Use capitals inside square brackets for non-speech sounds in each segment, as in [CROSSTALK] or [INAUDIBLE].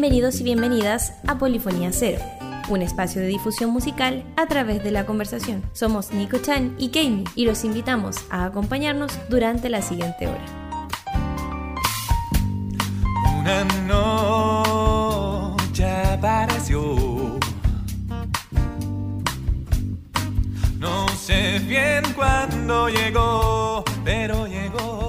Bienvenidos y bienvenidas a Polifonía Cero, un espacio de difusión musical a través de la conversación. Somos Nico Chan y Kami y los invitamos a acompañarnos durante la siguiente hora. Una noche apareció. No sé bien cuándo llegó, pero llegó.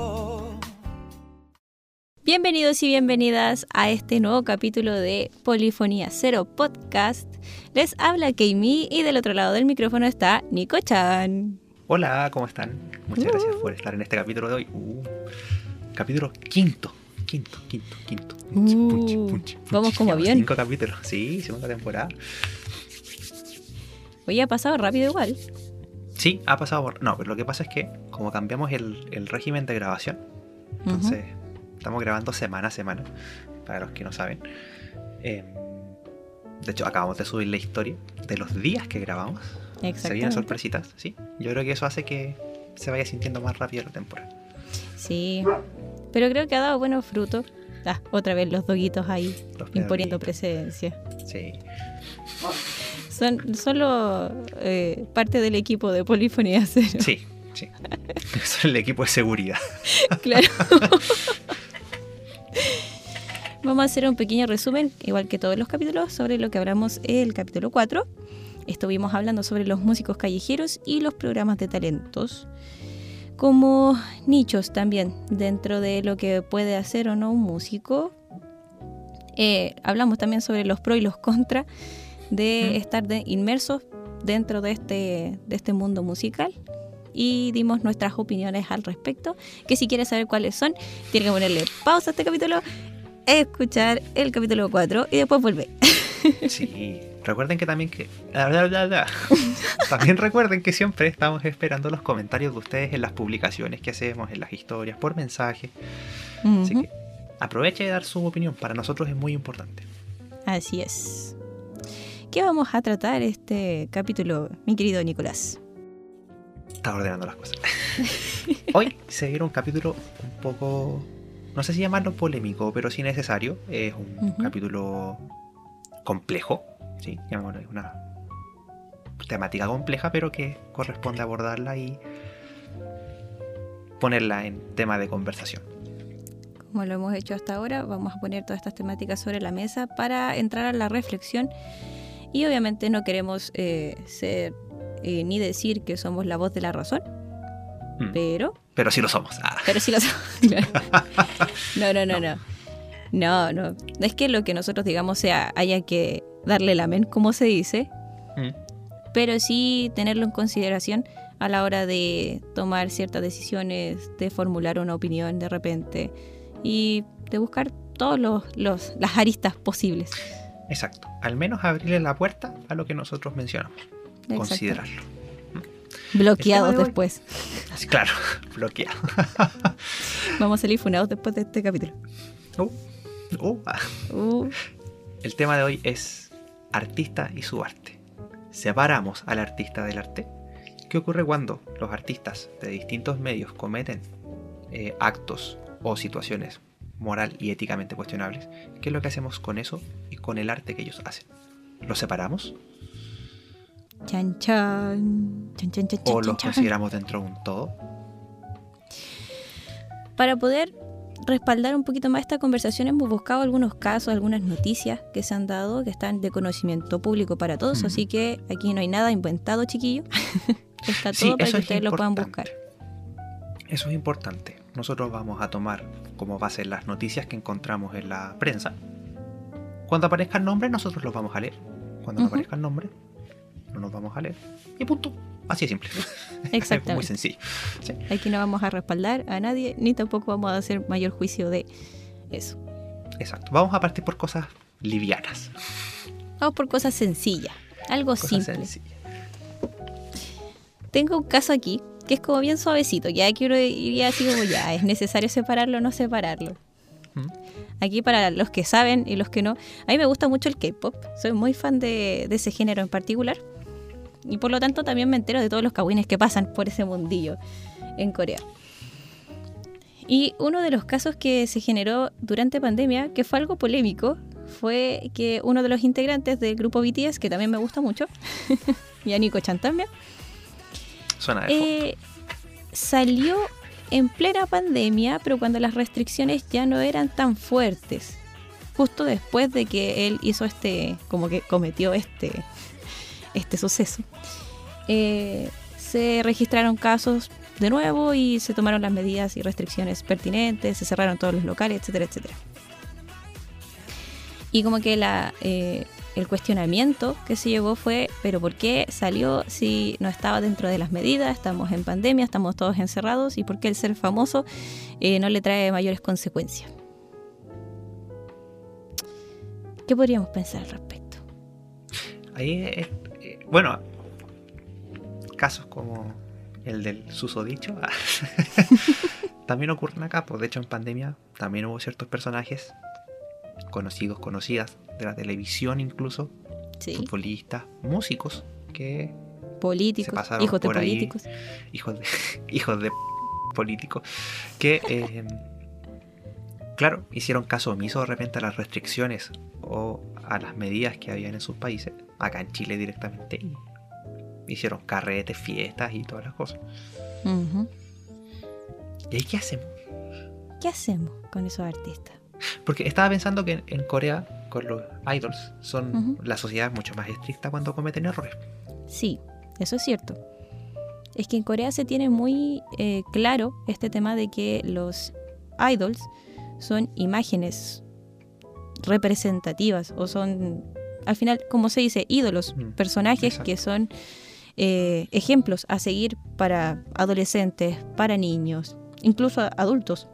Bienvenidos y bienvenidas a este nuevo capítulo de Polifonía Cero Podcast. Les habla Kami y del otro lado del micrófono está Nico Chan. Hola, ¿cómo están? Muchas gracias por estar en este capítulo de hoy. Uh, capítulo quinto. Quinto, quinto, quinto. Punchi, Uh, punchi, punchi, vamos como avión. Cinco capítulos. Sí, segunda temporada. Hoy ha pasado rápido igual. Sí, ha pasado por... No, pero lo que pasa es que como cambiamos el, el régimen de grabación, entonces estamos grabando semana a semana, para los que no saben. Eh, de hecho, acabamos de subir la historia de los días que grabamos. Se vienen sorpresitas, ¿sí? Yo creo que eso hace que se vaya sintiendo más rápido la temporada. Sí, pero creo que ha dado buenos frutos. Ah, otra vez los doguitos ahí Los imponiendo presencia. Sí. Son solo eh, parte del equipo de Polifonía Cero. Sí, sí. [LAUGHS] Es el equipo de seguridad. claro. [LAUGHS] [LAUGHS] Vamos a hacer un pequeño resumen, igual que todos los capítulos, sobre lo que hablamos el capítulo 4. Estuvimos hablando sobre los músicos callejeros y los programas de talentos, como nichos también dentro de lo que puede hacer o no un músico. Eh, hablamos también sobre los pros y los contras de Mm. estar de- inmersos dentro de este, de este mundo musical y dimos nuestras opiniones al respecto. Que si quieres saber cuáles son, tiene que ponerle pausa a este capítulo, escuchar el capítulo 4 y después volver. [LAUGHS] Sí. Recuerden que también que. bla, bla, bla. [LAUGHS] También recuerden que siempre estamos esperando los comentarios de ustedes en las publicaciones que hacemos, en las historias, por mensaje. Así que aproveche de dar su opinión. Para nosotros es muy importante. Así es. ¿Qué vamos a tratar este capítulo, mi querido Nicolás? Estaba ordenando las cosas. [LAUGHS] Hoy se viene un capítulo un poco. No sé si llamarlo polémico, pero sí necesario. Es un capítulo complejo. Sí, llamémoslo una temática compleja, pero que corresponde abordarla y ponerla en tema de conversación. Como lo hemos hecho hasta ahora, vamos a poner todas estas temáticas sobre la mesa para entrar a la reflexión. Y obviamente no queremos eh, ser eh, ni decir que somos la voz de la razón, Mm. pero Pero sí lo somos. Ah, Pero sí lo somos. [LAUGHS] No, no, no, no. No, no. No es que lo que nosotros digamos sea haya que darle la men, como se dice, mm, pero sí tenerlo en consideración a la hora de tomar ciertas decisiones, de formular una opinión de repente y de buscar todos los, los- las aristas posibles. Exacto. Al menos abrirle la puerta a lo que nosotros mencionamos. Exacto. Considerarlo. Bloqueados de hoy- después. Así, Claro, [LAUGHS] bloqueado. Vamos a salir funados después de este capítulo. Uh, uh, ah. Uh, El tema de hoy es artista y su arte. Separamos al artista del arte. ¿Qué ocurre cuando los artistas de distintos medios cometen eh, actos o situaciones moral y éticamente cuestionables? ¿Qué es lo que hacemos con eso y con el arte que ellos hacen? ¿Los separamos chan, chan. Chan, chan, chan, o chan, los chan. consideramos dentro de un todo? Para poder respaldar un poquito más esta conversación hemos buscado algunos casos, algunas noticias que se han dado, que están de conocimiento público para todos, así que aquí no hay nada inventado, chiquillo. [LAUGHS] Está Sí, todo para que es ustedes lo puedan buscar. Eso es importante. Nosotros vamos a tomar como base las noticias que encontramos en la prensa. Cuando aparezca el nombre, nosotros los vamos a leer. Cuando no Ujú. aparezca el nombre, no nos vamos a leer. Y punto. Así de simple. [LAUGHS] Es muy sencillo. Sí, Aquí no vamos a respaldar a nadie, ni tampoco vamos a hacer mayor juicio de eso. exacto. Vamos a partir por cosas livianas. Vamos por cosas sencillas, algo Cosas simple. sencillas. Tengo un caso aquí que es como bien suavecito, ya quiero iría así como ya, es necesario separarlo o no separarlo. ¿Mm? Aquí para los que saben y los que no, a mí me gusta mucho el K-pop, soy muy fan de, de ese género en particular y por lo tanto también me entero de todos los kawines que pasan por ese mundillo en Corea. Y uno de los casos que se generó durante pandemia, que fue algo polémico, fue que uno de los integrantes del grupo BTS, que también me gusta mucho, [LAUGHS] Yannico Chan también, Suena de fondo. eh, salió en plena pandemia, pero cuando las restricciones ya no eran tan fuertes. Justo después de que él hizo este, como que cometió este, este suceso. Eh, se registraron casos de nuevo y se tomaron las medidas y restricciones pertinentes, se cerraron todos los locales, etcétera, etcétera. Y como que la, eh, el cuestionamiento que se llevó fue, pero ¿por qué salió si no estaba dentro de las medidas? Estamos en pandemia, estamos todos encerrados y ¿por qué el ser famoso eh, no le trae mayores consecuencias? ¿Qué podríamos pensar al respecto? Ahí, eh, bueno, casos como el del susodicho [LAUGHS] también ocurren acá. Pues de hecho, en pandemia también hubo ciertos personajes conocidos, conocidas de la televisión, incluso Sí, futbolistas, músicos que políticos, pasaron hijos de por ahí. políticos. hijos de [LAUGHS] hijos de políticos que eh, claro hicieron caso omiso de repente a las restricciones o a las medidas que habían en sus países acá en Chile directamente y hicieron carretes fiestas y todas las cosas Ujú. y ahí qué hacemos ¿Qué hacemos con esos artistas? Porque estaba pensando que en, en Corea con los idols son la sociedad es mucho más estricta cuando cometen errores Sí, eso es cierto. Es que en Corea se tiene muy eh, claro este tema de que los idols son imágenes representativas o son, al final, como se dice, ídolos, Mm, personajes exacto. que son eh, ejemplos a seguir para adolescentes, para niños, incluso adultos.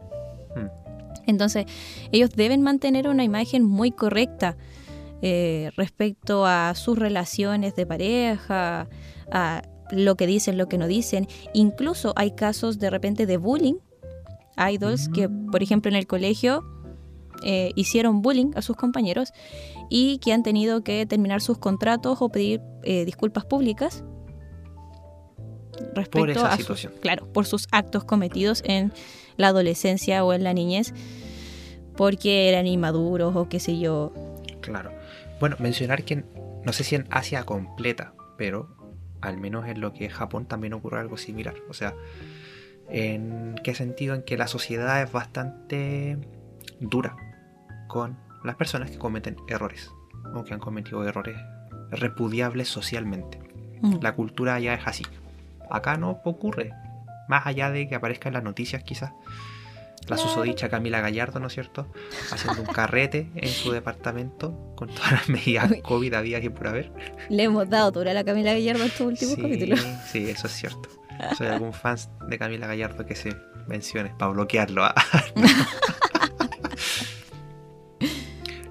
Mm. Entonces, ellos deben mantener una imagen muy correcta eh, respecto a sus relaciones de pareja, a lo que dicen, lo que no dicen. Incluso hay casos de repente de bullying. Idols que, por ejemplo, en el colegio eh, hicieron bullying a sus compañeros y que han tenido que terminar sus contratos o pedir eh, disculpas públicas respecto esa a sus- situación. claro, por sus actos cometidos en la adolescencia o en la niñez porque eran inmaduros o qué sé yo. Claro. Bueno, mencionar que en- no sé si en Asia completa, pero al menos en lo que es Japón también ocurre algo similar. O sea, ¿en qué sentido? En que la sociedad es bastante dura con las personas que cometen errores o que han cometido errores repudiables socialmente. Mm. La cultura allá es así. Acá no ocurre. Más allá de que aparezca en las noticias quizás. La Claro. susodicha Camila Gallardo, ¿no es cierto? Haciendo un carrete en su departamento con todas las medidas. COVID había que por haber. Le hemos dado dura a la Camila Gallardo estos últimos sí, capítulos. sí, eso es cierto. Soy algún fan de Camila Gallardo que se mencione para bloquearlo. ah. [LAUGHS]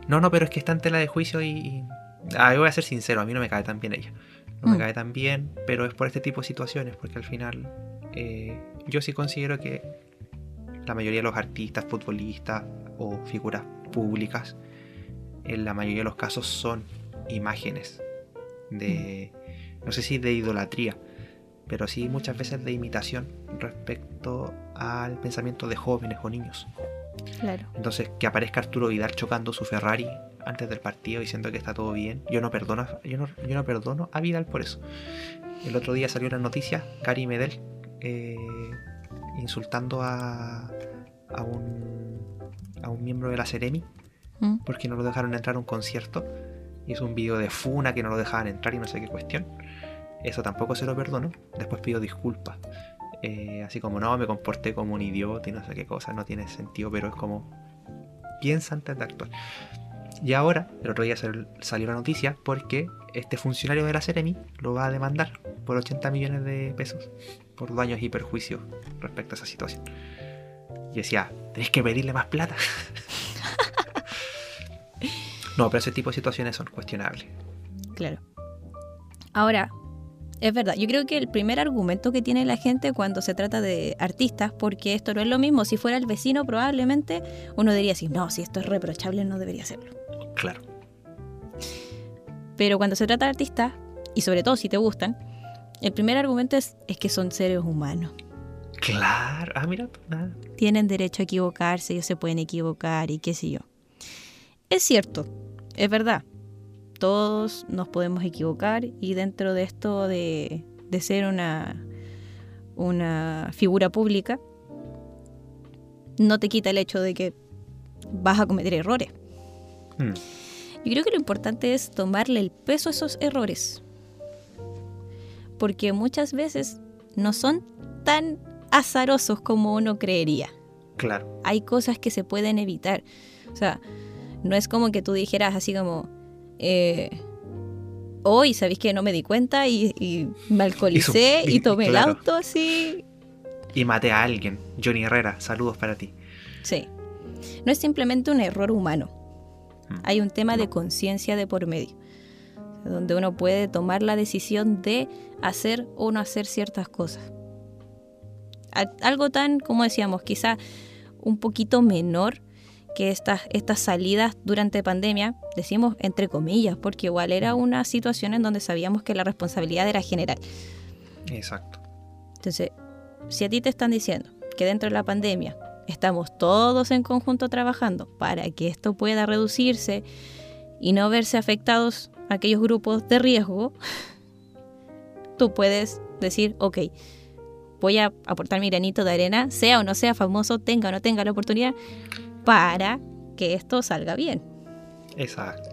no, no, pero es que está en tela de juicio y... y- Ah, yo voy a ser sincero, a mí no me cae tan bien ella. No me Mm. cae tan bien, pero es por este tipo de situaciones, porque al final eh, yo sí considero que la mayoría de los artistas, futbolistas o figuras públicas, en la mayoría de los casos son imágenes de, no sé si de idolatría, pero sí muchas veces de imitación respecto al pensamiento de jóvenes o niños. Claro. Entonces, que aparezca Arturo Vidal chocando su Ferrari antes del partido diciendo que está todo bien. Yo no perdono, a- yo no, yo no perdono a Vidal por eso. El otro día salió una noticia, Gary Medel, eh, insultando a, a, un, a un miembro de la Seremi Mm. porque no lo dejaron entrar a un concierto. Hizo un video de Funa que no lo dejaban entrar y no sé qué cuestión. Eso tampoco se lo perdono. Después pidió disculpas. Eh, así como no, me comporté como un idiota y no sé qué cosa, no tiene sentido, pero es como piensa antes de actuar. Y ahora, el otro día sal- salió la noticia porque este funcionario de la Seremi lo va a demandar por 80 millones de pesos por daños y perjuicios respecto a esa situación. Y decía, tenéis que pedirle más plata. [LAUGHS] no, pero ese tipo de situaciones son cuestionables. Claro. Ahora, es verdad, yo creo que el primer argumento que tiene la gente cuando se trata de artistas, porque esto no es lo mismo, si fuera el vecino probablemente uno diría así, no, si esto es reprochable no debería hacerlo. Claro. Pero cuando se trata de artistas, y sobre todo si te gustan, el primer argumento es, es que son seres humanos. Claro. Ah, mira, nada. Tienen derecho a equivocarse, ellos se pueden equivocar y qué sé yo. Es cierto, es verdad, todos nos podemos equivocar y dentro de esto de, de ser una, una figura pública, no te quita el hecho de que vas a cometer errores. Mm, Yo creo que lo importante es tomarle el peso a esos errores. Porque muchas veces no son tan azarosos como uno creería. claro. Hay cosas que se pueden evitar. O sea, no es como que tú dijeras así como, eh, hoy, ¿sabéis que no me di cuenta y, y me alcoholicé y, y- tomé claro. el auto así? Y maté a alguien. Johnny Herrera, saludos para ti. Sí. No es simplemente un error humano. Hay un tema de conciencia de por medio, donde uno puede tomar la decisión de hacer o no hacer ciertas cosas. Algo tan, como decíamos, quizá un poquito menor que estas, estas salidas durante pandemia, decimos entre comillas, porque igual era una situación en donde sabíamos que la responsabilidad era general. Exacto. Entonces, si a ti te están diciendo que dentro de la pandemia estamos todos en conjunto trabajando para que esto pueda reducirse y no verse afectados aquellos grupos de riesgo, [LAUGHS] tú puedes decir, ok, voy a aportar mi granito de arena, sea o no sea famoso, tenga o no tenga la oportunidad, para que esto salga bien. Exacto.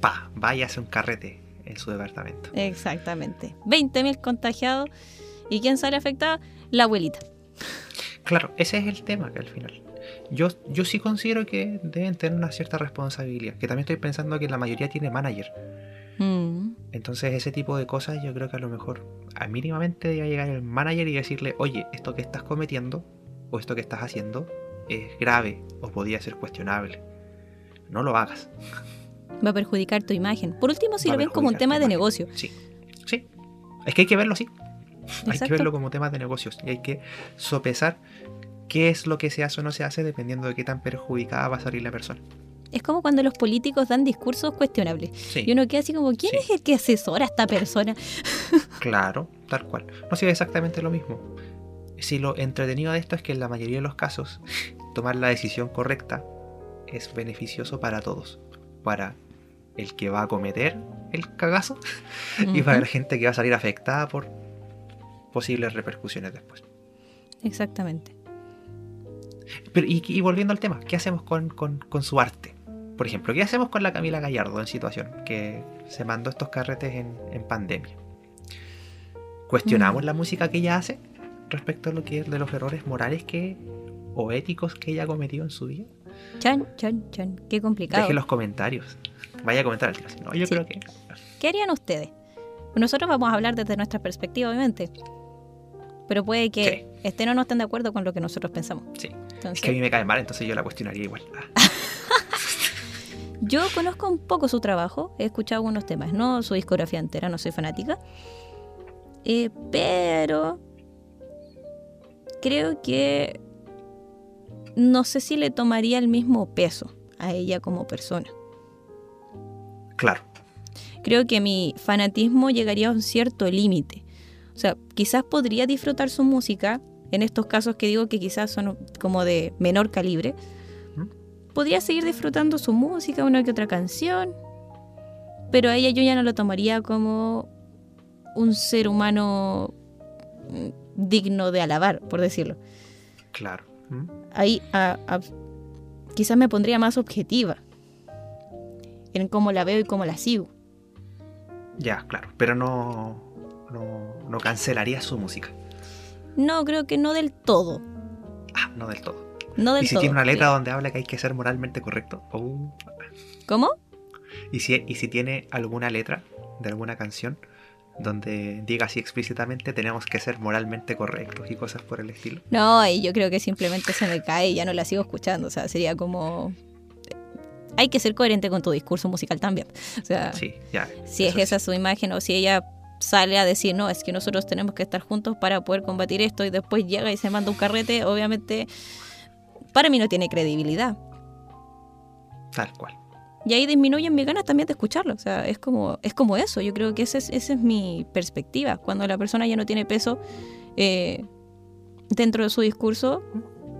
Pa, vaya a hacer un carrete en su departamento. Exactamente. 20.000 contagiados. ¿Y quién sale afectado? La abuelita. Claro, ese es el tema que al final. Yo, yo sí considero que deben tener una cierta responsabilidad. Que también estoy pensando que la mayoría tiene manager. Mm. Entonces ese tipo de cosas yo creo que a lo mejor a mínimamente debe llegar el manager y decirle, oye, esto que estás cometiendo o esto que estás haciendo es grave o podría ser cuestionable. No lo hagas. va a perjudicar tu imagen. Por último, si Va lo ven como un tema de imagen. negocio. Sí, sí. Es que hay que verlo así. Hay que verlo como temas de negocios y hay que sopesar qué es lo que se hace o no se hace dependiendo de qué tan perjudicada va a salir la persona. Es como cuando los políticos dan discursos cuestionables. Sí, Y uno queda así como, ¿quién Sí. es el que asesora a esta persona? [LAUGHS] claro, tal cual. No sé exactamente lo mismo. Si lo entretenido de esto es que en la mayoría de los casos [LAUGHS] tomar la decisión correcta es beneficioso para todos. Para el que va a cometer el cagazo [LAUGHS] y para la gente que va a salir afectada por posibles repercusiones después. Exactamente. Pero, y, y volviendo al tema, ¿qué hacemos con, con- con su arte? Por ejemplo, ¿qué hacemos con la Camila Gallardo en situación que se mandó estos carretes en, en pandemia? ¿Cuestionamos Mm. la música que ella hace respecto a lo que es de los errores morales que o éticos que ella ha cometido en su vida? Chan, chan, chan. Qué complicado. Deje los comentarios. Vaya a comentar al tiro. No, yo Sí. creo que ¿Qué harían ustedes? Nosotros vamos a hablar desde nuestra perspectiva, obviamente. Pero puede que estén o no estén de acuerdo con lo que nosotros pensamos. sí. Entonces, Es que a mí me cae mal, entonces yo la cuestionaría igual. [LAUGHS] Yo conozco un poco su trabajo, he escuchado algunos temas, no su discografía entera, no soy fanática. Eh, pero creo que no sé si le tomaría el mismo peso a ella como persona. Claro. Creo que mi fanatismo llegaría a un cierto límite. O sea, quizás podría disfrutar su música, en estos casos que digo que quizás son como de menor calibre. ¿Mm? Podría seguir disfrutando su música, una que otra canción, pero a ella yo ya no lo tomaría como un ser humano mm, digno de alabar, por decirlo. Claro. ¿Mm? Ahí a- a- quizás me pondría más objetiva en cómo la veo y cómo la sigo. Ya, claro. Pero no, no, no cancelaría su música. No, creo que no del todo. Ah, no del todo. No del y si todo. tiene una letra donde habla que hay que ser moralmente correcto. oh. ¿Cómo? Y, si, y si tiene alguna letra de alguna canción donde diga así explícitamente tenemos que ser moralmente correctos y cosas por el estilo. No, y yo creo que simplemente se me cae y ya no la sigo escuchando. O sea, sería como. Hay que ser coherente con tu discurso musical también. O sea, Sí, ya. si es esa su imagen o si ella sale a decir, no, es que nosotros tenemos que estar juntos para poder combatir esto y después llega y se manda un carrete, obviamente para mí no tiene credibilidad. Tal cual. Y ahí disminuyen mis ganas también de escucharlo. O sea, es como, es como eso. Yo creo que esa es, esa es mi perspectiva. Cuando la persona ya no tiene peso eh, dentro de su discurso,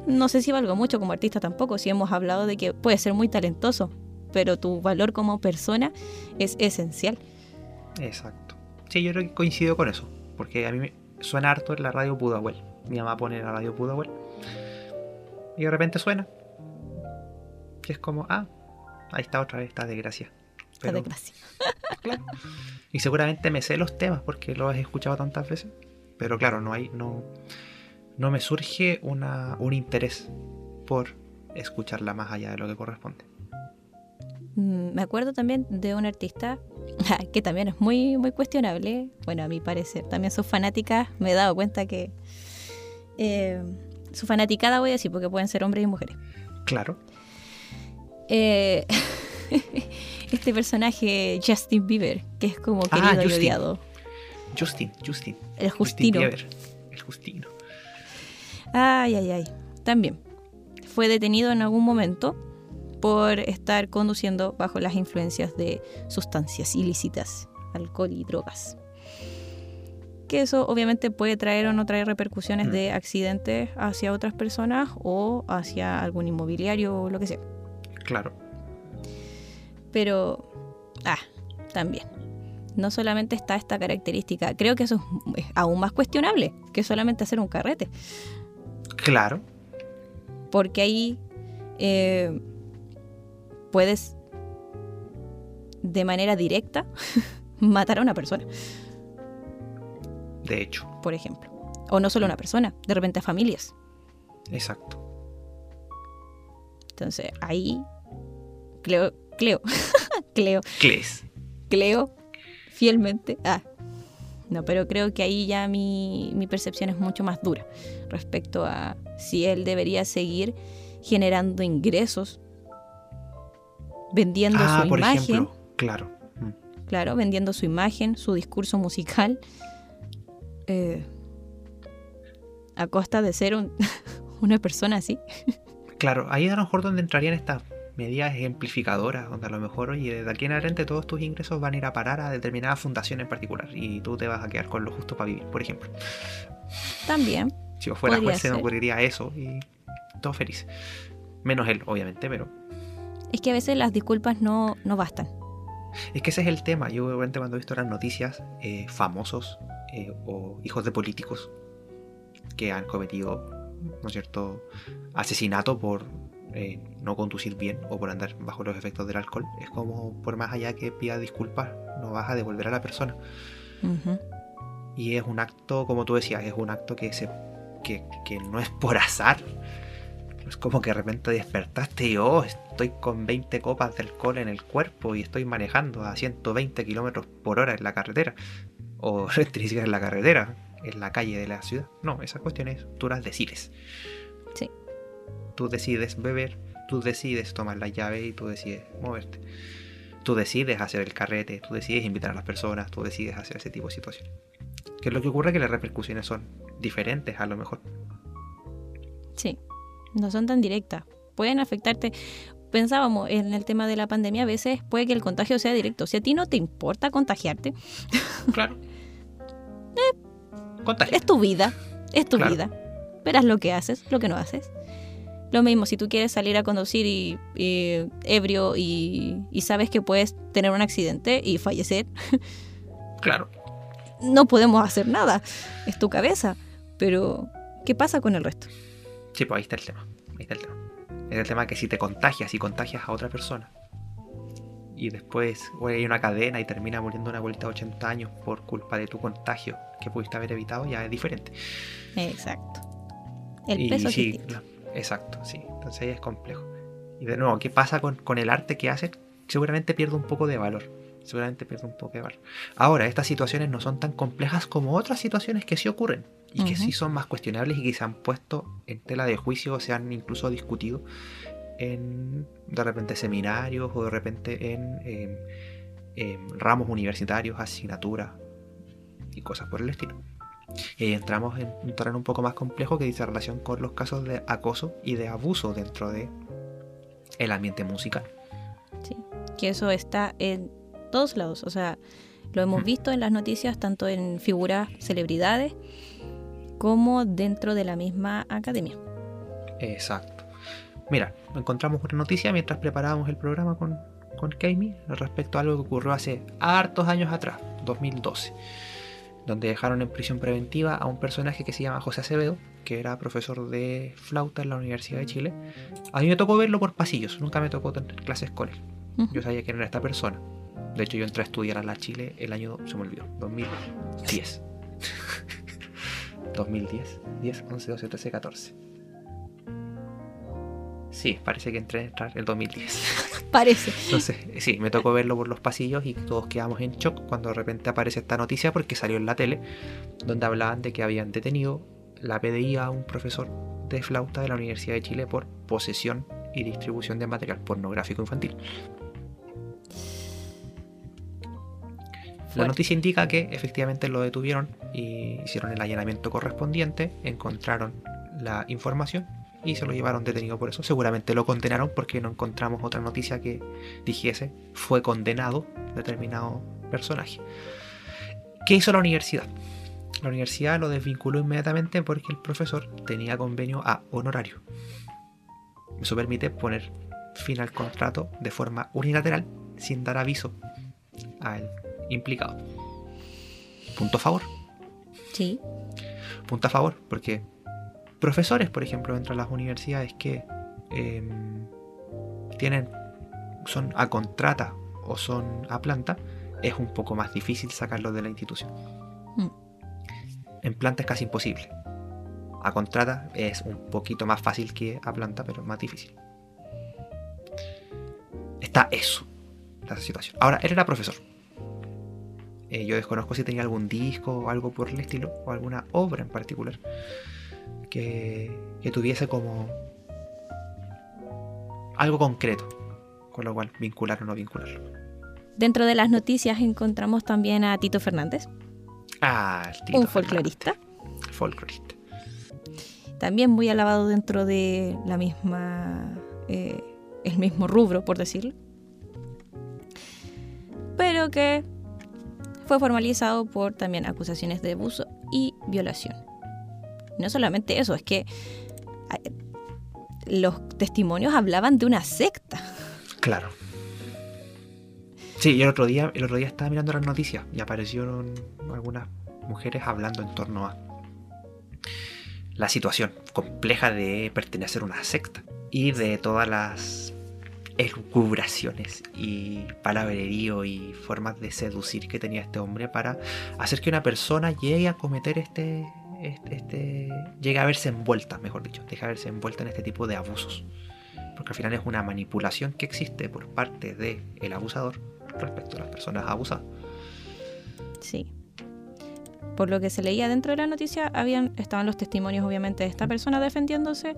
no sé si valgo mucho como artista tampoco. Si hemos hablado de que puede ser muy talentoso, pero tu valor como persona es esencial. Exacto. Sí, yo creo que coincido con eso. Porque a mí me suena harto en la radio Pudahuel. Mi mamá pone la radio Pudahuel. Y de repente suena. Y es como, ah, ahí está otra vez esta desgracia. Desgracia. [LAUGHS] claro. Y seguramente me sé los temas porque los he escuchado tantas veces. Pero claro, no hay, no, no me surge una, un interés por escucharla más allá de lo que corresponde. Mm, Me acuerdo también de un artista [LAUGHS] que también es muy, muy cuestionable, bueno, a mi parecer. También sus fanáticas, me he dado cuenta que eh, su fanaticada voy a decir, porque pueden ser hombres y mujeres. Claro. Eh, [LAUGHS] este personaje Justin Bieber, que es como Ah, querido y Justin. odiado. Justin, Justin. El Justin Justino. Bieber, El Justino. Ay, ay, ay. También fue detenido en algún momento por estar conduciendo bajo las influencias de sustancias ilícitas, alcohol y drogas. Que eso obviamente puede traer o no traer repercusiones Mm. de accidentes hacia otras personas o hacia algún inmobiliario o lo que sea. Claro. Pero, ah, también. No solamente está esta característica, creo que eso es es aún más cuestionable que solamente hacer un carrete. Claro. porque ahí eh, puedes de manera directa [LAUGHS] matar a una persona, De hecho. por ejemplo. O no solo a una persona, de repente a familias. Exacto. Entonces ahí, Cleo, Cleo, [LAUGHS] Cleo, Cles. Cleo, fielmente. Ah, no, pero creo que ahí ya mi, mi percepción es mucho más dura respecto a si él debería seguir generando ingresos, vendiendo Ah, su por imagen. ejemplo. Claro. Mm. claro, vendiendo su imagen, su discurso musical, eh, a costa de ser un- [LAUGHS] una persona así. Claro, ahí a lo mejor donde entrarían estas medidas ejemplificadoras, donde a lo mejor, oye, de aquí en adelante todos tus ingresos van a ir a parar a determinada fundación en particular y tú te vas a quedar con lo justo para vivir, por ejemplo. También, Si yo fuera juez se me ocurriría eso y todo feliz. Menos él, obviamente, pero es que a veces las disculpas no, no bastan. es que ese es el tema. Yo obviamente cuando he visto las noticias, eh, famosos eh, o hijos de políticos que han cometido, ¿no es cierto?, asesinato por eh, no conducir bien o por andar bajo los efectos del alcohol. Es como, por más allá que pida disculpas, no vas a devolver a la persona. Ujú. Y es un acto, como tú decías, es un acto que, se, que, que no es por azar. Es como que de repente despertaste y, oh, estoy con 20 copas de alcohol en el cuerpo y estoy manejando a 120 kilómetros por hora en la carretera. O [LAUGHS] ni siquiera en la carretera, en la calle de la ciudad. No, esas cuestiones tú las decides. Sí. Tú decides beber, tú decides tomar la llave y tú decides moverte. Tú decides hacer el carrete, tú decides invitar a las personas, tú decides hacer ese tipo de situaciones. Que es lo que ocurre que las repercusiones son diferentes a lo mejor. Sí, no son tan directas. Pueden afectarte. Pensábamos en el tema de la pandemia, a veces puede que el contagio sea directo. Si a ti no te importa contagiarte, [LAUGHS] Claro. Contagio. es tu vida, es tu Claro. vida. Verás lo que haces, lo que no haces. Lo mismo, si tú quieres salir a conducir y, y ebrio y, y sabes que puedes tener un accidente y fallecer, [LAUGHS] Claro. no podemos hacer nada. Es tu cabeza. Pero, ¿qué pasa con el resto? Sí, pues ahí está el tema. Ahí está el tema. Es el tema que si te contagias y contagias a otra persona y después hay una cadena y termina muriendo una abuelita de 80 años por culpa de tu contagio que pudiste haber evitado, ya es diferente. Exacto. El Y peso es sí, la- exacto, sí. Entonces ahí es complejo. Y de nuevo, ¿qué pasa con, con el arte que hacen? Seguramente pierde un poco de valor. Seguramente pierde un poco de valor. Ahora, estas situaciones no son tan complejas como otras situaciones que sí ocurren y que Ujú. sí son más cuestionables y que se han puesto en tela de juicio o se han incluso discutido en de repente seminarios o de repente en em, em, ramos universitarios, asignaturas y cosas por el estilo. Y ahí entramos en un terreno un poco más complejo que dice relación con los casos de acoso y de abuso dentro de el ambiente musical. Sí, que eso está en todos lados. O sea, lo hemos visto en las noticias, tanto en figuras, celebridades, como dentro de la misma academia. Exacto. Mira, encontramos una noticia mientras preparábamos el programa con, con Keimi respecto a algo que ocurrió hace hartos años atrás, 2012, donde dejaron en prisión preventiva a un personaje que se llama José Acevedo, que era profesor de flauta en la Universidad de Chile. A mí me tocó verlo por pasillos, nunca me tocó tener clases con él. Yo sabía quién era esta persona. De hecho, yo entré a estudiar a la Chile el año, se me olvidó, 2010. 2010, 10, 11, 12, 13, 14. Sí, parece que entré a entrar el 2010. [LAUGHS] Parece. Entonces, sí, me tocó verlo por los pasillos y todos quedamos en shock cuando de repente aparece esta noticia porque salió en la tele, donde hablaban de que habían detenido la PDI a un profesor de flauta de la Universidad de Chile por posesión y distribución de material pornográfico infantil. La noticia indica que efectivamente lo detuvieron y hicieron el allanamiento correspondiente, encontraron la información y se lo llevaron detenido por eso. Seguramente lo condenaron porque no encontramos otra noticia que dijese fue condenado determinado personaje. ¿Qué hizo la universidad? La universidad lo desvinculó inmediatamente porque el profesor tenía convenio a honorario. Eso permite poner fin al contrato de forma unilateral sin dar aviso al implicado. Punto a favor. Sí. Punto a favor, porque profesores, por ejemplo, dentro de las universidades que em, tienen, son a contrata o son a planta, es un poco más difícil sacarlos de la institución. Mm. En planta es casi imposible. A contrata es un poquito más fácil que a planta, pero más difícil. Está eso, la situación. Ahora, él era profesor. Eh, yo desconozco si tenía algún disco o algo por el estilo, o alguna obra en particular, que, que tuviese como algo concreto, con lo cual vincular o no vincularlo. Dentro de las noticias encontramos también a Tito Fernández, Ah, Tito un Fernández, folclorista, folclorista. también muy alabado dentro de la misma, eh, el mismo rubro, por decirlo, pero que fue formalizado por también acusaciones de abuso y violación. No solamente eso, es que los testimonios hablaban de una secta. Claro. Sí, y el otro día, el otro día estaba mirando las noticias y aparecieron algunas mujeres hablando en torno a la situación compleja de pertenecer a una secta y de todas las elucubraciones y palabrerío y formas de seducir que tenía este hombre para hacer que una persona llegue a cometer este, este, este- llegue a verse envuelta, mejor dicho, deje a verse envuelta en este tipo de abusos. Porque al final es una manipulación que existe por parte del abusador respecto a las personas abusadas. Sí. Por lo que se leía dentro de la noticia, habían, estaban los testimonios obviamente de esta persona defendiéndose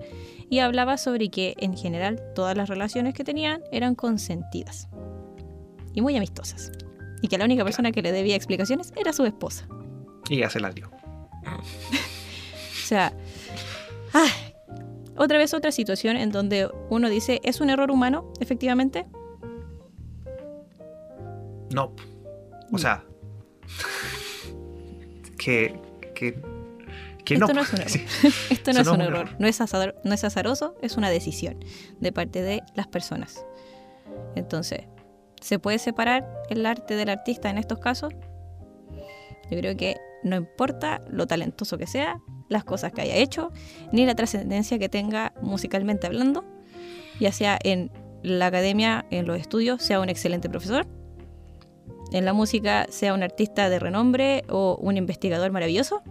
y hablaba sobre que en general todas las relaciones que tenían eran consentidas y muy amistosas. Y que la única persona que le debía explicaciones era su esposa. Y ya se las dio. O sea, ah, otra vez otra situación en donde uno dice, ¿es un error humano, efectivamente? No. O sea. [LAUGHS] que. que. que Esto no. no es un error. Sí. Esto no es un [LAUGHS] [LAUGHS] error, no es, azar- no es azaroso, es una decisión de parte de las personas. Entonces, ¿se puede separar el arte del artista en estos casos? Yo creo que no importa lo talentoso que sea, las cosas que haya hecho, ni la trascendencia que tenga musicalmente hablando, ya sea en la academia, en los estudios, sea un excelente profesor, en la música, sea un artista de renombre o un investigador maravilloso,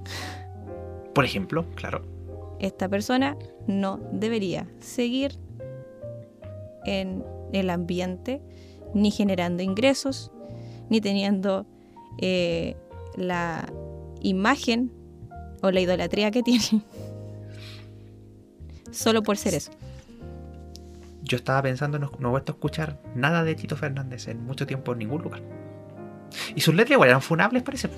Por ejemplo, claro. esta persona no debería seguir en el ambiente, ni generando ingresos, ni teniendo eh, la imagen o la idolatría que tiene. [LAUGHS] Solo por ser eso. Yo estaba pensando, no, no he vuelto a escuchar nada de Tito Fernández en mucho tiempo en ningún lugar. Y sus letras igual eran funables, parece.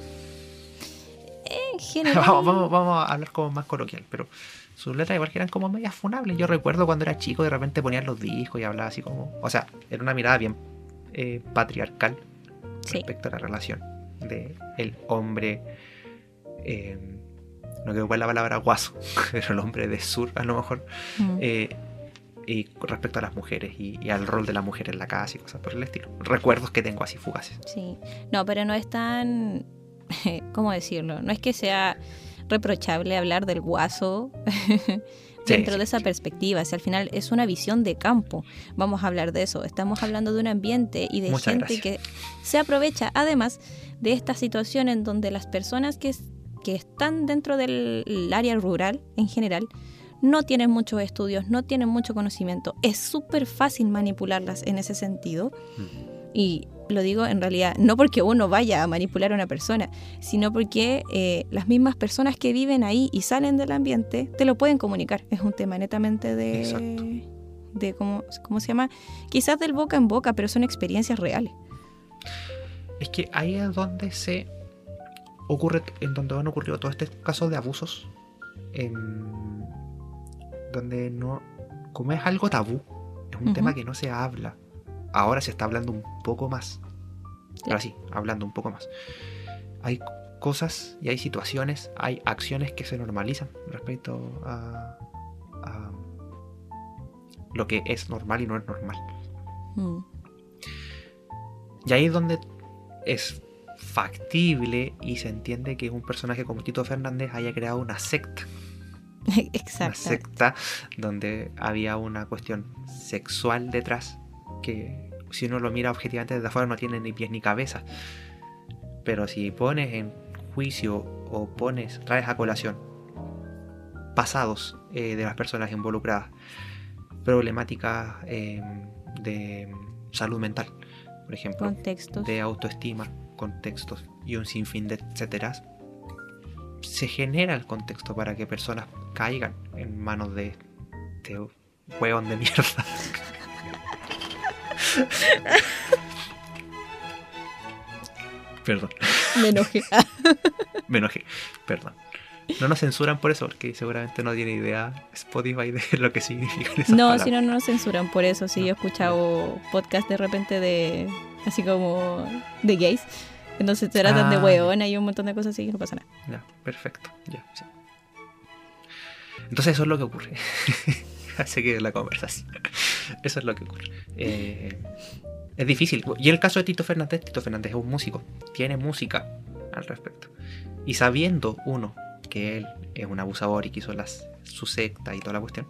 En [LAUGHS] general, vamos, vamos, vamos a hablar como más coloquial, pero sus letras igual que eran como medias funables. Yo recuerdo cuando era chico, de repente ponían los discos y hablaba así como. O sea, era una mirada bien eh, patriarcal sí, respecto a la relación de el hombre. eh, no creo que la palabra guaso, [LAUGHS] pero el hombre de sur, a lo mejor. mm, eh, y con respecto a las mujeres y, y al rol de la mujer en la casa y cosas por el estilo. Recuerdos que tengo así fugaces. Sí. No, pero no es tan. [LAUGHS] ¿Cómo decirlo? No es que sea reprochable hablar del guaso [LAUGHS] dentro sí, de esa sí. perspectiva. Si al final es una visión de campo, vamos a hablar de eso. Estamos hablando de un ambiente y de Muchas gente gracias. que se aprovecha, además de esta situación en donde las personas que, que están dentro del el área rural en general no tienen muchos estudios, no tienen mucho conocimiento. Es súper fácil manipularlas en ese sentido. Y lo digo en realidad no porque uno vaya a manipular a una persona, sino porque eh, las mismas personas que viven ahí y salen del ambiente te lo pueden comunicar. Es un tema netamente de... Exacto. de cómo, ¿Cómo se llama? Quizás del boca en boca, pero son experiencias reales. Es que ahí es donde se ocurre, en donde han ocurrido todos estos casos de abusos, en donde no, como es algo tabú, es un tema que no se habla. Ahora se está hablando un poco más. Ahora sí, hablando un poco más. Hay cosas y hay situaciones, hay acciones que se normalizan respecto a, a lo que es normal y no es normal. Mm. Y ahí es donde es factible y se entiende que un personaje como Tito Fernández haya creado una secta. [LAUGHS] Una Exacto. secta donde había una cuestión sexual detrás que si uno lo mira objetivamente desde afuera no tiene ni pies ni cabeza. Pero si pones en juicio o pones, traes a colación pasados eh, de las personas involucradas, problemáticas eh, de salud mental, por ejemplo, Contextos. de autoestima, contextos y un sinfín de etcétera, se genera el contexto para que personas caigan en manos de este hueón de mierda. [LAUGHS] Perdón, Me enojé. [LAUGHS] me enojé, perdón. No nos censuran por eso, porque seguramente no tiene idea Spotify de lo que significan esas no, si no, no nos censuran por eso. Si No. yo he escuchado podcast de repente de. así como. de gays. Entonces te tratan de Ah, ya. hueona y un montón de cosas así y no pasa nada. Ya, perfecto. Ya, sí. Entonces eso es lo que ocurre. [LAUGHS] Hace que la conversación. Eso es lo que ocurre. Eh, es difícil. Y el caso de Tito Fernández, Tito Fernández es un músico. Tiene música al respecto. Y sabiendo uno que él es un abusador y que hizo las, su secta y toda la cuestión.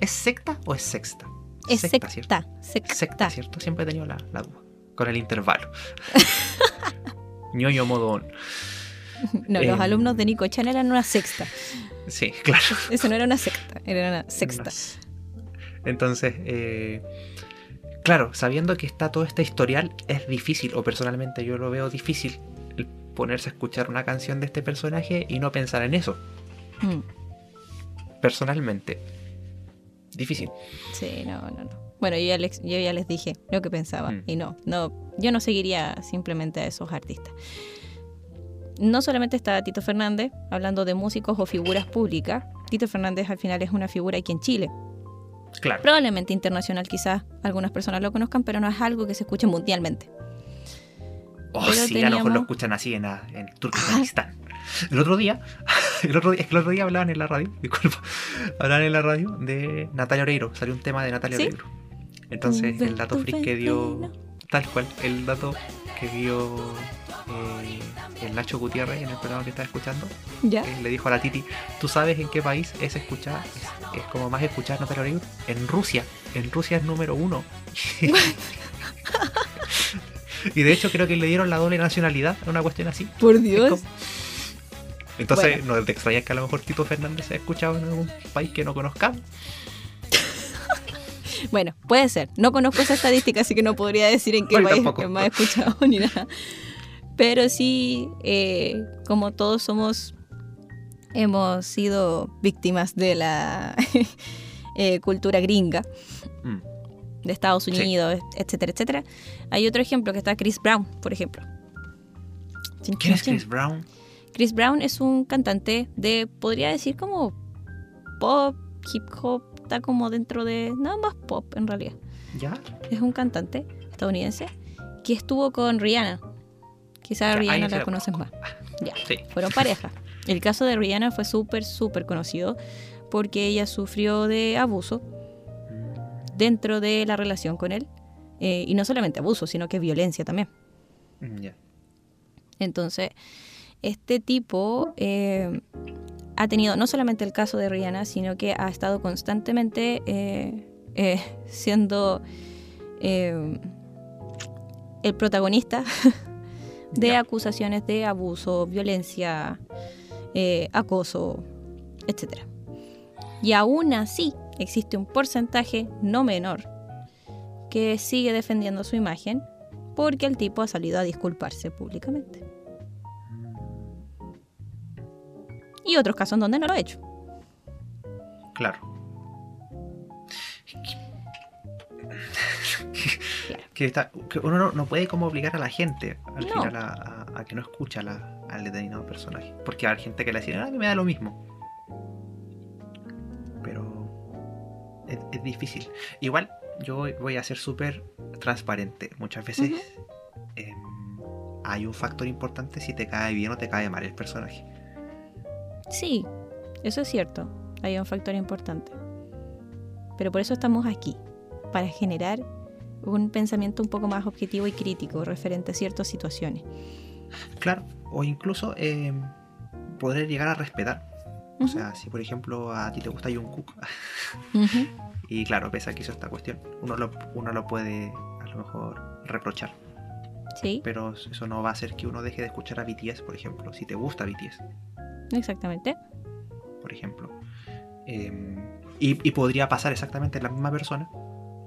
¿Es secta o es sexta? Es ¿cierto? secta. Secta. Secta, ¿cierto? Siempre he tenido la, la duda. Con el intervalo. [LAUGHS] ñoño modo on. [LAUGHS] No, los Em. alumnos de Nico Chan eran una sexta. Sí, [LAUGHS] claro. [LAUGHS] Eso no era una secta, era una sexta. Entonces, eh, claro, sabiendo que está todo este historial, es difícil, o personalmente yo lo veo difícil, el ponerse a escuchar una canción de este personaje y no pensar en eso. Mm, Personalmente, difícil. Sí, no, no, no. Bueno, yo ya, les, yo ya les dije lo que pensaba. Mm. Y no, no, yo no seguiría simplemente a esos artistas. No solamente está Tito Fernández, hablando de músicos o figuras públicas. Tito Fernández al final es una figura aquí en Chile. Claro. Probablemente internacional, quizás algunas personas lo conozcan, pero no es algo que se escuche mundialmente. Oh, Pero sí, a lo mejor lo escuchan así en, en Turkmenistán. El otro día, [LAUGHS] el otro día, es que el otro día hablaban en la radio, [LAUGHS] disculpa, hablaban en la radio de Natalia Oreiro, salió un tema de Natalia ¿Sí? Oreiro. Entonces, el dato freak que dio, tal cual, el dato que dio eh, el Nacho Gutiérrez en el programa que estaba escuchando, ¿Ya? eh, le dijo a la Titi, ¿tú sabes en qué país es escuchar, es, es como más escuchar Natalia Oreiro? En Rusia, en Rusia es número uno. [LAUGHS] y de hecho creo que le dieron la doble nacionalidad, una cuestión así. Por Dios. Entonces, no te extrañas que a lo mejor Tito Fernández se ha escuchado en algún país que no conozcamos. Bueno, puede ser. No conozco esa estadística, así que no podría decir en qué país es más escuchado ni nada. Pero sí, eh, como todos somos, hemos sido víctimas de la [LAUGHS] eh, cultura gringa Mm. de Estados Sí. Unidos, etcétera, etcétera. Hay otro ejemplo que está Chris Brown, por ejemplo. ¿Quién es Chris. Brown? Chris Brown es un cantante de, podría decir como pop, hip hop, está como dentro de, nada más pop en realidad. ¿Ya? Es un cantante estadounidense que estuvo con Rihanna. Quizás Rihanna la conoces más. [LAUGHS] Ya, Sí. fueron pareja. El caso de Rihanna fue súper, súper conocido porque ella sufrió de abuso dentro de la relación con él. Eh, y no solamente abuso, sino que violencia también. Mm, Ya. Entonces, este tipo eh, ha tenido no solamente el caso de Rihanna, sino que ha estado constantemente eh, eh, siendo eh, el protagonista [LAUGHS] de acusaciones de abuso, violencia, acoso, etc. Y aún así existe un porcentaje no menor que sigue defendiendo su imagen porque el tipo ha salido a disculparse públicamente. Y otros casos en donde no lo ha hecho. Claro. Que, está- que uno no, no puede como obligar a la gente al No. final a, a- a que no escucha la- al determinado personaje. Porque hay gente que le dice, ah, me da lo mismo. Pero es, es difícil. Igual yo voy- voy a ser súper transparente. Muchas veces em, hay un factor importante si te cae bien o te cae mal el personaje. Sí, eso es cierto. Hay un factor importante. Pero por eso estamos aquí, para generar un pensamiento un poco más objetivo y crítico referente a ciertas situaciones. Claro, o incluso em, poder llegar a respetar. O sea, si por ejemplo a ti te gusta Jungkook [LAUGHS] Ujú. y claro, pese a que hizo esta cuestión, uno lo, uno lo puede a lo mejor reprochar, Sí, pero eso no va a hacer que uno deje de escuchar a BTS, por ejemplo, si te gusta BTS, exactamente. por ejemplo. Em, y, y podría pasar exactamente la misma persona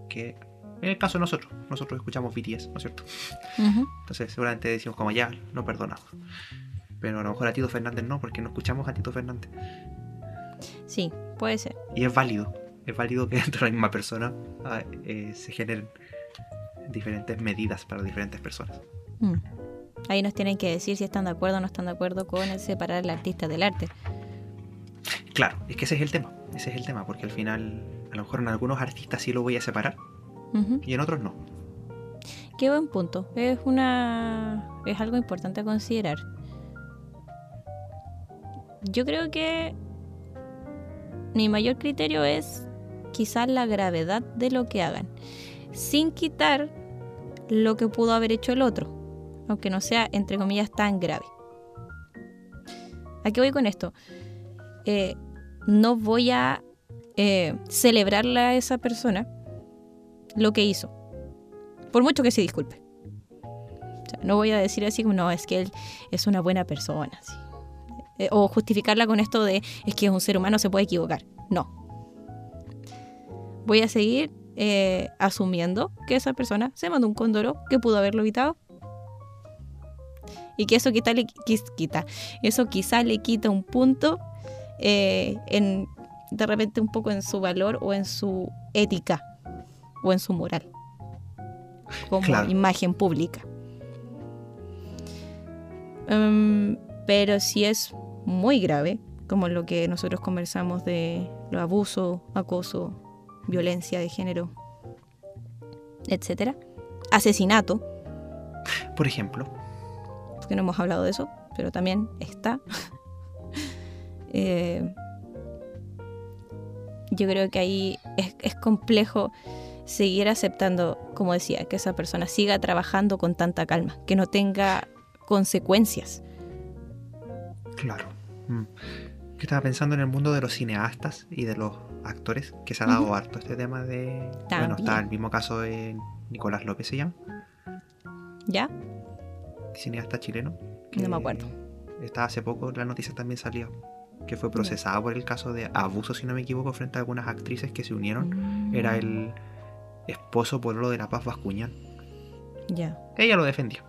que en el caso de nosotros, nosotros escuchamos BTS, ¿no es cierto? Entonces seguramente decimos como ya, no perdonamos. Pero a lo mejor a Tito Fernández no, porque no escuchamos a Tito Fernández. Sí, puede ser. Y es válido. Es válido que [LAUGHS] dentro de la misma persona ah, eh, se generen diferentes medidas para diferentes personas. Mm. Ahí nos tienen que decir si están de acuerdo o no están de acuerdo con el separar al artista del arte. Claro, es que ese es el tema. Ese es el tema, porque al final, a lo mejor en algunos artistas sí lo voy a separar y en otros no. Qué buen punto. Es una es algo importante a considerar. Yo creo que mi mayor criterio es quizás la gravedad de lo que hagan, sin quitar lo que pudo haber hecho el otro, aunque no sea entre comillas tan grave. ¿A qué voy con esto? Eh, no voy a eh, celebrarle a esa persona lo que hizo por mucho que se disculpe. No voy a decir así como, no, es que él es una buena persona. Eh, o justificarla con esto de, es que un ser humano se puede equivocar. No. Voy a seguir asumiendo que esa persona se mandó un cóndoro que pudo haberlo evitado. Y que eso quita, le, quita. Eso quizá le quita un punto eh, en, de repente un poco en su valor o en su ética o en su moral como Claro. imagen pública. Em, pero si es muy grave, como lo que nosotros conversamos de los abusos, acoso, violencia de género, etcétera, asesinato, Por ejemplo, no hemos hablado de eso, pero también está. [LAUGHS] Eh, yo creo que ahí es, es complejo seguir aceptando, como decía, que esa persona siga trabajando con tanta calma, que no tenga consecuencias. claro. Mm. Estaba pensando en el mundo de los cineastas y de los actores, que se ha dado harto este tema de... Bueno, está el mismo caso de Nicolás López, se llama, ¿Ya? Cineasta chileno. No me acuerdo. Estaba hace poco, la noticia también salió, que fue procesado por el caso de abuso, si no me equivoco, frente a algunas actrices que se unieron. Mm, Era el esposo por lo de la Paz Bascuñán. Ya. Ella lo defendió.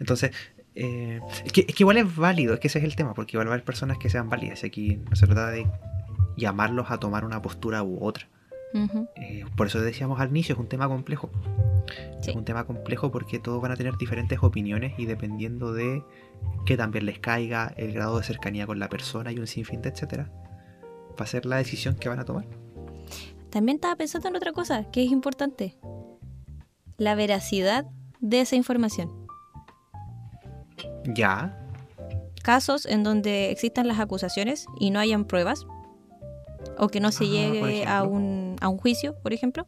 Entonces, eh, es, que, es que igual es válido, es que ese es el tema, porque igual va a haber personas que sean válidas. y Aquí no se trata de llamarlos a tomar una postura u otra. Eh, por eso decíamos al inicio, es un tema complejo. Sí. Es un tema complejo porque todos van a tener diferentes opiniones y dependiendo de que también les caiga, el grado de cercanía con la persona y un sinfín de etcétera, va a ser la decisión que van a tomar. También estaba pensando en otra cosa que es importante. La veracidad de esa información. Ya, Casos en donde existan las acusaciones y no hayan pruebas. o que no se Ah, llegue a un, a un juicio, por ejemplo.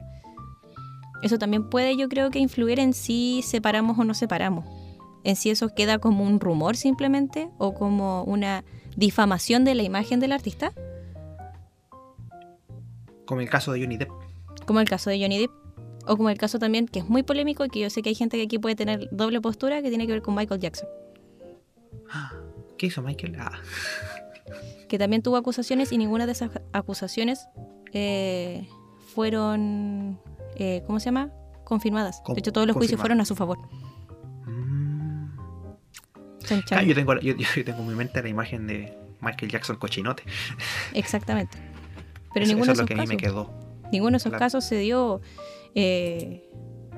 Eso también puede, yo creo que influir en si separamos o no separamos. En si eso queda como un rumor simplemente o como una difamación de la imagen del artista, Como el caso de Johnny Depp. como el caso de Johnny Depp. O como el caso también, que es muy polémico y que yo sé que hay gente que aquí puede tener doble postura, que tiene que ver con Michael Jackson. [GASPS] ¿Qué hizo Michael? Ah, que también tuvo acusaciones y ninguna de esas acusaciones eh, fueron, eh, ¿cómo se llama? Confirmadas. Con- de hecho, todos los juicios fueron a su favor. mm. Chan, chan. Ah, yo, tengo, yo, yo tengo en mi mente la imagen de Michael Jackson cochinote. Exactamente. Pero Eso- ninguno eso de es lo esos que a mí me casos, quedó. ninguno de esos claro. casos se dio, eh,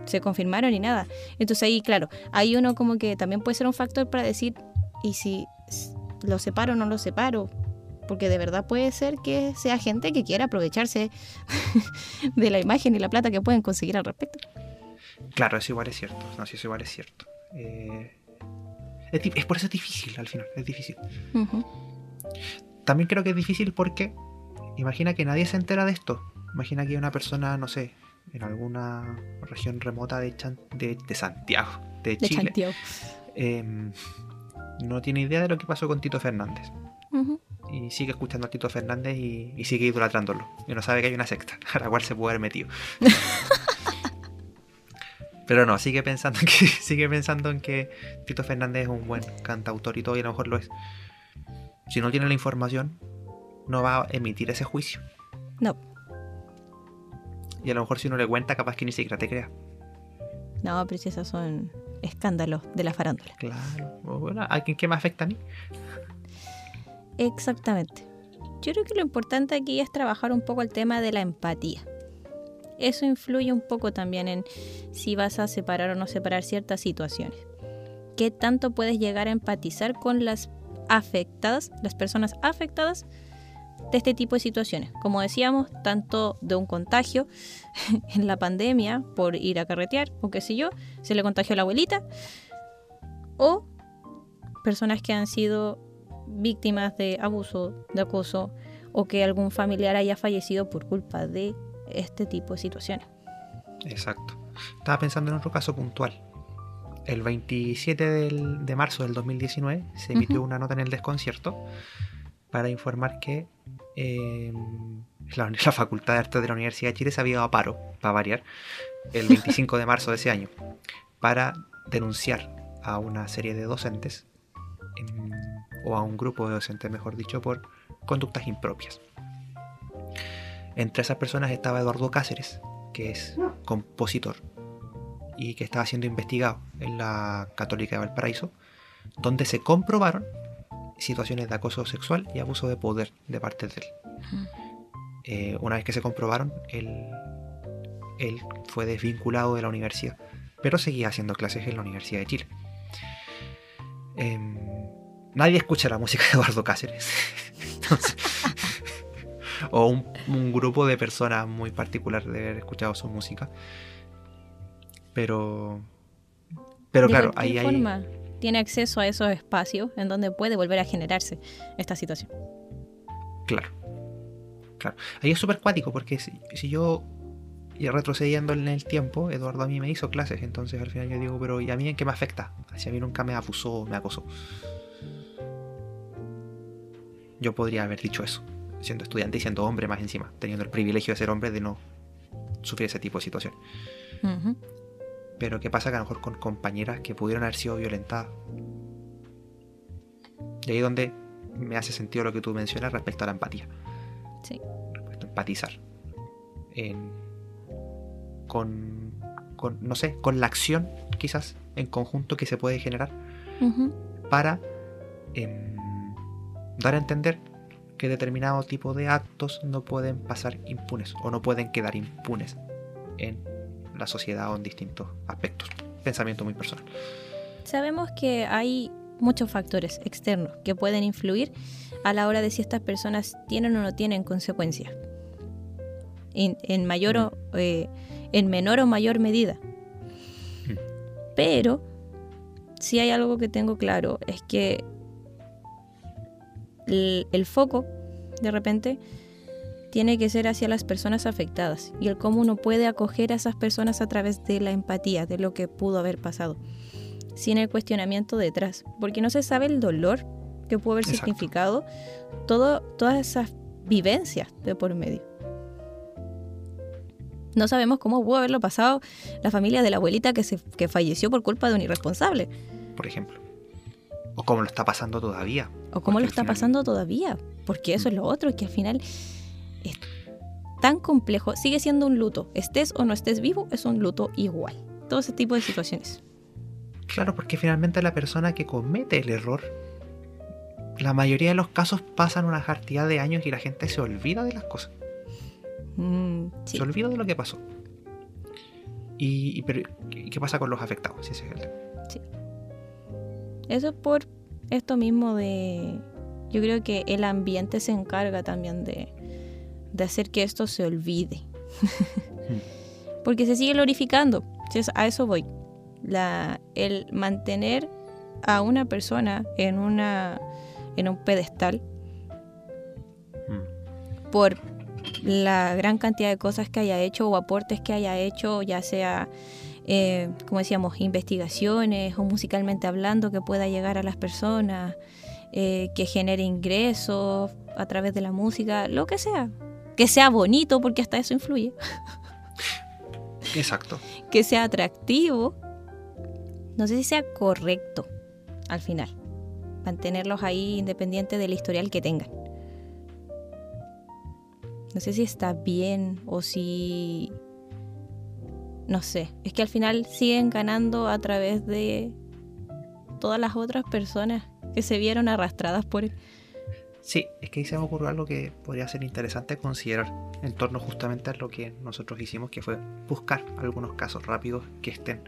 se confirmaron ni nada. Entonces ahí, claro, hay uno como que también puede ser un factor para decir, ¿y si lo separo o no lo separo? Porque de verdad puede ser que sea gente que quiera aprovecharse [LAUGHS] de la imagen y la plata que pueden conseguir al respecto. Claro, eso igual es cierto. No, eso igual es cierto. Eh, es, por eso es difícil al final, es difícil. También creo que es difícil porque imagina que nadie se entera de esto. Imagina que una persona, no sé, en alguna región remota de, Chan- de, de Santiago, de De Chile, Santiago. em, no tiene idea de lo que pasó con Tito Fernández. Ujú. Y sigue escuchando a Tito Fernández y, y sigue idolatrándolo. Y no sabe que hay una secta [LAUGHS] a la cual se puede haber metido. [LAUGHS] Pero no, sigue pensando en que [LAUGHS] sigue pensando en que Tito Fernández es un buen cantautor y todo, y a lo mejor lo es. Si no tiene la información, no va a emitir ese juicio. No, Y a lo mejor si uno le cuenta, capaz que ni siquiera te crea. no, pero si esos son escándalos de la farándula. Claro. Bueno, ¿a quién qué me afecta a mí? Exactamente. Yo creo que lo importante aquí es trabajar un poco el tema de la empatía. Eso influye un poco también en si vas a separar o no separar ciertas situaciones. ¿Qué tanto puedes llegar a empatizar con las afectadas, las personas afectadas de este tipo de situaciones? Como decíamos, tanto de un contagio [LAUGHS] en la pandemia por ir a carretear o qué sé yo, se le contagió a la abuelita, o personas que han sido víctimas de abuso, de acoso o que algún familiar haya fallecido por culpa de este tipo de situaciones. Exacto. Estaba pensando en otro caso puntual. El 27 del- de marzo del 2019 se emitió una nota en el desconcierto para informar que eh, la, [LAUGHS] la Facultad de Artes de la Universidad de Chile se había dado a paro, para variar, el [LAUGHS] 25 de marzo de ese año, para denunciar a una serie de docentes, em, o a un grupo de docentes, mejor dicho, por conductas impropias. Entre esas personas estaba Eduardo Cáceres, que es compositor y que estaba siendo investigado en la Católica de Valparaíso, donde se comprobaron situaciones de acoso sexual y abuso de poder de parte de él. Eh, una vez que se comprobaron, él, fue desvinculado de la universidad, pero seguía haciendo clases en la Universidad de Chile. Em, nadie escucha la música de Eduardo Cáceres. [LAUGHS] Entonces, o un, un grupo de personas muy particular de haber escuchado su música. Pero. Pero de claro, ahí hay. forma, tiene acceso a esos espacios en donde puede volver a generarse esta situación. Claro. Claro. Ahí es súper cuático porque si, si yo. Y retrocediendo en el tiempo, Eduardo a mí me hizo clases, entonces al final yo digo, pero ¿y a mí en qué me afecta? Si a mí nunca me abusó, me acosó. Yo podría haber dicho eso, siendo estudiante y siendo hombre más encima, teniendo el privilegio de ser hombre de no sufrir ese tipo de situaciones. Ujú. Pero ¿qué pasa que a lo mejor con compañeras que pudieron haber sido violentadas? Y ahí es donde me hace sentido lo que tú mencionas respecto a la empatía. Sí. Respecto a empatizar. En- con, con, no sé, con la acción quizás en conjunto que se puede generar para em, dar a entender que determinado tipo de actos no pueden pasar impunes o no pueden quedar impunes en la sociedad o en distintos aspectos. Pensamiento muy personal. Sabemos que hay muchos factores externos que pueden influir a la hora de si estas personas tienen o no tienen consecuencias. En, en mayor o, eh, en menor o mayor medida. Pero si hay algo que tengo claro es que el, el foco de repente tiene que ser hacia las personas afectadas y el cómo uno puede acoger a esas personas a través de la empatía, de lo que pudo haber pasado, sin el cuestionamiento detrás, porque no se sabe el dolor que pudo haber Exacto. significado todo, todas esas vivencias de por medio. No sabemos cómo pudo haberlo pasado la familia de la abuelita que, se, que falleció por culpa de un irresponsable. por ejemplo. O cómo lo está pasando todavía. O cómo lo está final- pasando todavía. Porque eso es lo otro, que al final es tan complejo. Sigue siendo un luto. Estés o no estés vivo, es un luto igual. Todo ese tipo de situaciones. Claro, porque finalmente la persona que comete el error, la mayoría de los casos pasan una cantidad de años y la gente se olvida de las cosas. Mm, sí. Se olvida de lo que pasó. Y, y pero, ¿qué pasa con los afectados? El tema. Eso es por esto mismo de... Yo creo que el ambiente se encarga también de, de hacer que esto se olvide. [LAUGHS] Porque se sigue glorificando. Si es- A eso voy. La, el mantener a una persona en, una, en un pedestal Mm. por la gran cantidad de cosas que haya hecho o aportes que haya hecho, ya sea, eh, como decíamos, investigaciones o musicalmente hablando que pueda llegar a las personas, eh, que genere ingresos a través de la música, lo que sea. Que sea bonito, porque hasta eso influye. Exacto. [LAUGHS] Que sea atractivo. No sé si sea correcto al final. Mantenerlos ahí independiente del historial que tengan. No sé si está bien o si... No sé. Es que al final siguen ganando a través de todas las otras personas que se vieron arrastradas por él. Sí, es que ahí se me ocurrió algo que podría ser interesante considerar en torno justamente a lo que nosotros hicimos, que fue buscar algunos casos rápidos que estén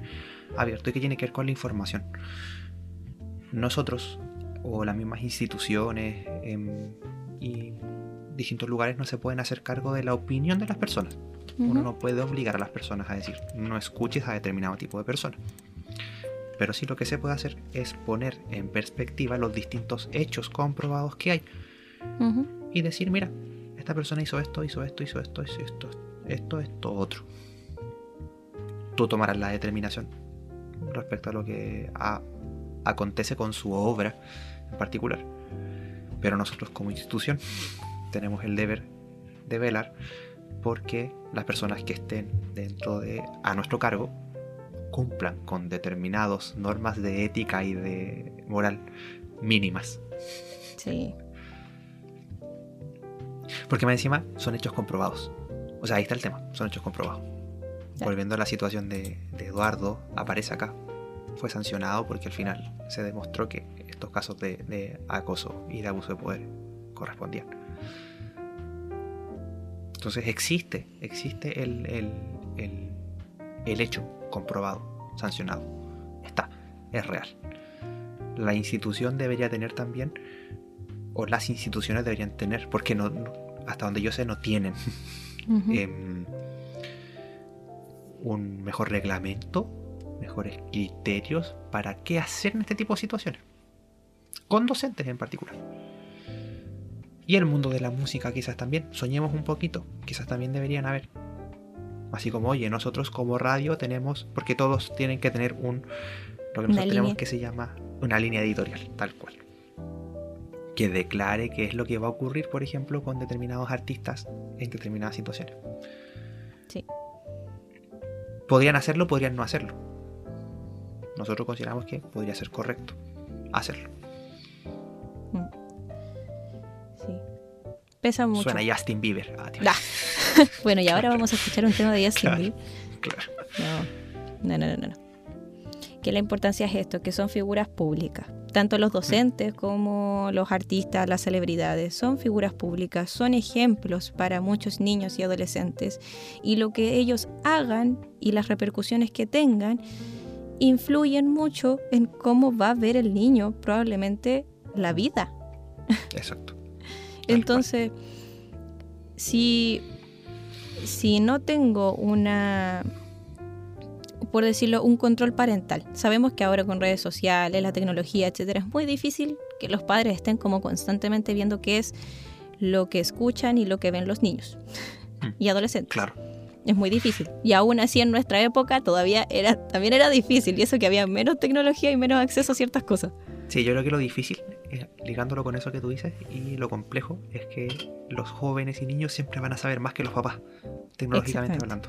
abiertos y que tiene que ver con la información. Nosotros, o las mismas instituciones em, y distintos lugares, no se pueden hacer cargo de la opinión de las personas. Uno no puede obligar a las personas a decir, no escuches a determinado tipo de persona. Pero sí lo que se puede hacer es poner en perspectiva los distintos hechos comprobados que hay y decir, mira, esta persona hizo esto, hizo esto, hizo esto, hizo esto, esto, esto, otro. Tú tomarás la determinación respecto a lo que a- acontece con su obra en particular. Pero nosotros como institución tenemos el deber de velar porque las personas que estén dentro de a nuestro cargo cumplan con determinadas normas de ética y de moral mínimas. Sí. Porque más encima son hechos comprobados. O sea, ahí está el tema, son hechos comprobados. Ya. Volviendo a la situación de, de Eduardo, aparece acá. Fue sancionado porque al final se demostró que estos casos de, de acoso y de abuso de poder correspondían. Entonces existe, existe el, el, el, el hecho comprobado, sancionado. Está, es real. La institución debería tener también, o las instituciones deberían tener, porque no, no- hasta donde yo sé no tienen em, un mejor reglamento, mejores criterios para qué hacer en este tipo de situaciones. Con docentes en particular. Y el mundo de la música quizás también. Soñemos un poquito. Quizás también deberían haber. Así como, oye, nosotros como radio tenemos, porque todos tienen que tener un, lo que nosotros tenemos línea. que se llama una línea editorial, tal cual. Que declare qué es lo que va a ocurrir, por ejemplo, con determinados artistas en determinadas situaciones. Sí. Podrían hacerlo, podrían no hacerlo. Nosotros consideramos que podría ser correcto hacerlo. Pesa mucho. Suena Justin Bieber. Ah, [LAUGHS] bueno, y ahora vamos a escuchar un tema de Justin Claro. Bieber. Claro. No, no, no, no, no. Que la importancia es esto, que son figuras públicas. Tanto los docentes como los artistas, las celebridades, son figuras públicas, son ejemplos para muchos niños y adolescentes. Y lo que ellos hagan y las repercusiones que tengan influyen mucho en cómo va a ver el niño probablemente la vida. Exacto. Entonces, si, si no tengo una, por decirlo, un control parental, sabemos que ahora con redes sociales, la tecnología, etcétera, es muy difícil que los padres estén como constantemente viendo qué es lo que escuchan y lo que ven los niños Mm. y adolescentes. Claro. Es muy difícil. Y aún así en nuestra época todavía era, también era difícil. Y eso que había menos tecnología y menos acceso a ciertas cosas. Sí, yo creo que lo difícil, eh, ligándolo con eso que tú dices, y lo complejo, es que los jóvenes y niños siempre van a saber más que los papás, tecnológicamente hablando.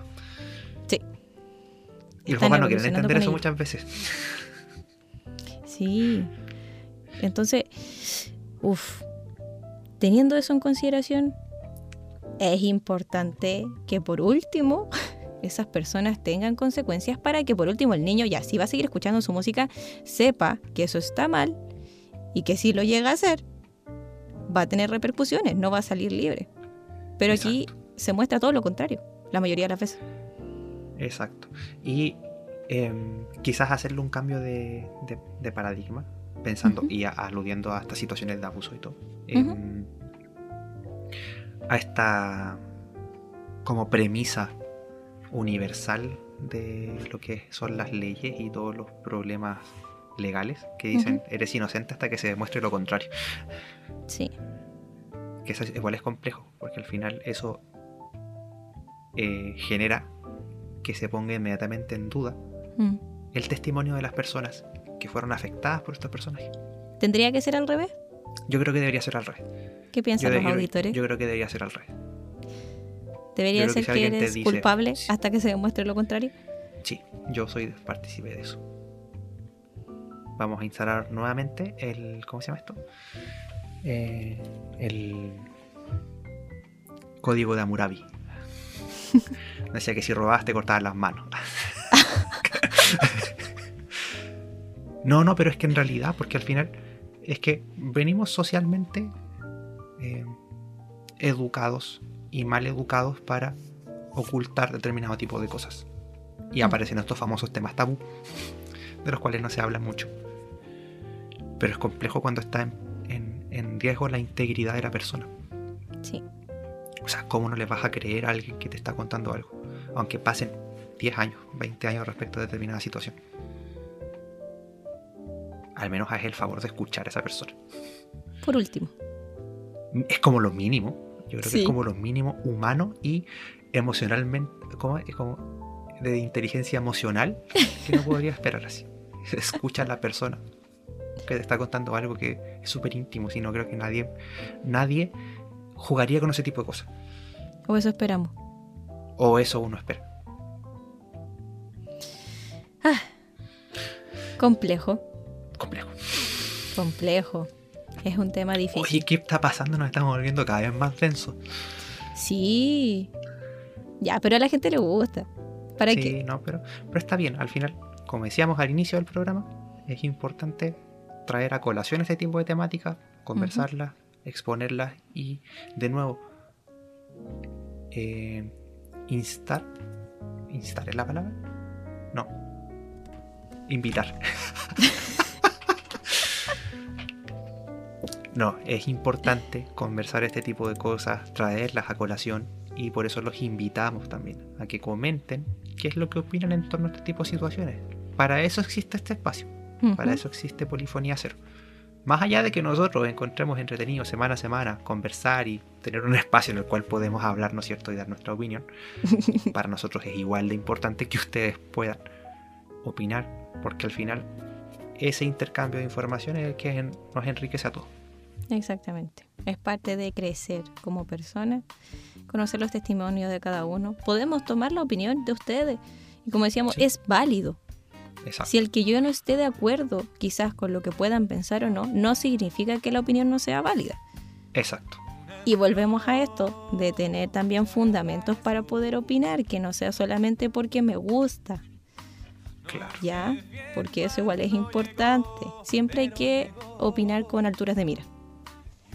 Sí. Y los Están papás no quieren entender eso muchas veces. Sí. Entonces, uff, teniendo eso en consideración, es importante que por último [LAUGHS] esas personas tengan consecuencias para que por último el niño ya si va a seguir escuchando su música sepa que eso está mal y que si lo llega a hacer va a tener repercusiones, no va a salir libre. Pero aquí se muestra todo lo contrario, la mayoría de las veces. Exacto. Y em, quizás hacerle un cambio de, de- de paradigma, pensando y a- aludiendo a estas situaciones de abuso y todo. em, a esta como premisa universal de lo que son las leyes y todos los problemas legales que dicen eres inocente hasta que se demuestre lo contrario. Sí, que eso es- igual es complejo, porque al final eso eh, genera que se ponga inmediatamente en duda Mm. el testimonio de las personas que fueron afectadas por estos personajes. ¿Tendría que ser al revés? Yo creo que debería ser al revés. ¿Qué piensan Yo, los auditores? yo creo que debería ser al revés. ¿Debería que ser si que, te eres dice- culpable hasta que se demuestre lo contrario? Sí, yo soy partícipe de eso. Vamos a instalar nuevamente el. ¿Cómo se llama esto? Eh, el código de Hammurabi. [LAUGHS] Decía que si robabas te cortaban las manos. [LAUGHS] no, no, pero es que en realidad, porque al final es que venimos socialmente eh, educados y mal educados para ocultar determinado tipo de cosas. Y aparecen estos famosos temas tabú, de los cuales no se habla mucho. Pero es complejo cuando está en, en- en riesgo la integridad de la persona. Sí. O sea, ¿cómo no le vas a creer a alguien que te está contando algo? Aunque pasen 10 años, 20 años respecto a determinada situación. Al menos haz el favor de escuchar a esa persona. Por último. Es como lo mínimo. Yo creo que es como lo mínimo humano y emocionalmente. ¿Cómo es? Como de inteligencia emocional que no podría esperar así. [LAUGHS] Escucha a la persona que te está contando algo que es súper íntimo. Si no creo que nadie, nadie jugaría con ese tipo de cosas. O eso esperamos. O eso uno espera. Complejo. Complejo. Complejo. Es un tema difícil. Oye, ¿qué está pasando? Nos estamos volviendo cada vez más densos. Sí. Ya, pero a la gente le gusta. ¿Para sí, qué? no, pero, pero está bien. Al final, como decíamos al inicio del programa, es importante traer a colación este tipo de temáticas, conversarlas, exponerlas y, de nuevo, eh, instar. ¿Instar es la palabra? No. Invitar. [LAUGHS] No, es importante conversar este tipo de cosas, traerlas a colación y por eso los invitamos también a que comenten qué es lo que opinan en torno a este tipo de situaciones. Para eso existe este espacio, para eso existe Polifonía Cero. Más allá de que nosotros encontremos entretenido semana a semana conversar y tener un [LAUGHS] espacio en el cual podemos hablar, ¿no es cierto?, y dar nuestra opinión, [LAUGHS] para nosotros es igual de importante que ustedes puedan opinar, porque al final ese intercambio de información es el que nos enriquece a todos. Exactamente. Es parte de crecer como persona, conocer los testimonios de cada uno. Podemos tomar la opinión de ustedes. Y como decíamos, Sí. es válido. Exacto. Si el que yo no esté de acuerdo quizás con lo que puedan pensar o no, no significa que la opinión no sea válida. Exacto. Y volvemos a esto, de tener también fundamentos para poder opinar, que no sea solamente porque me gusta, Claro. ¿ya? Porque eso igual es importante. Siempre hay que opinar con alturas de mira.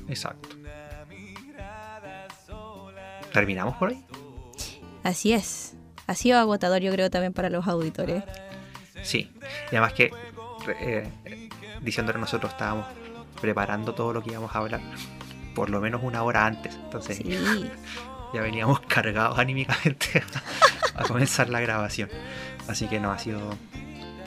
Exacto. ¿Terminamos por ahí? Así es. Ha sido agotador yo creo también para los auditores. Sí. Y además que, eh, diciéndole nosotros estábamos preparando todo lo que íbamos a hablar por lo menos una hora antes. Entonces Sí, [LAUGHS] ya veníamos cargados anímicamente [LAUGHS] a comenzar la grabación. Así que no, ha sido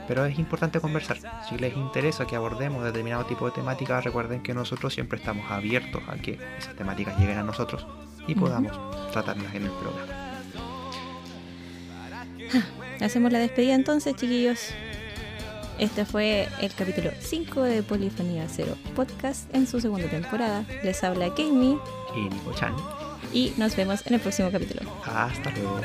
pero es importante conversar. Si les interesa que abordemos determinado tipo de temática, recuerden que nosotros siempre estamos abiertos a que esas temáticas lleguen a nosotros y podamos tratarlas en el programa. Hacemos la despedida entonces, chiquillos. Este fue el capítulo 5 de Polifonía Cero Podcast en su segunda temporada. Les habla Kami Y Nico Chan, y nos vemos en el próximo capítulo. hasta luego.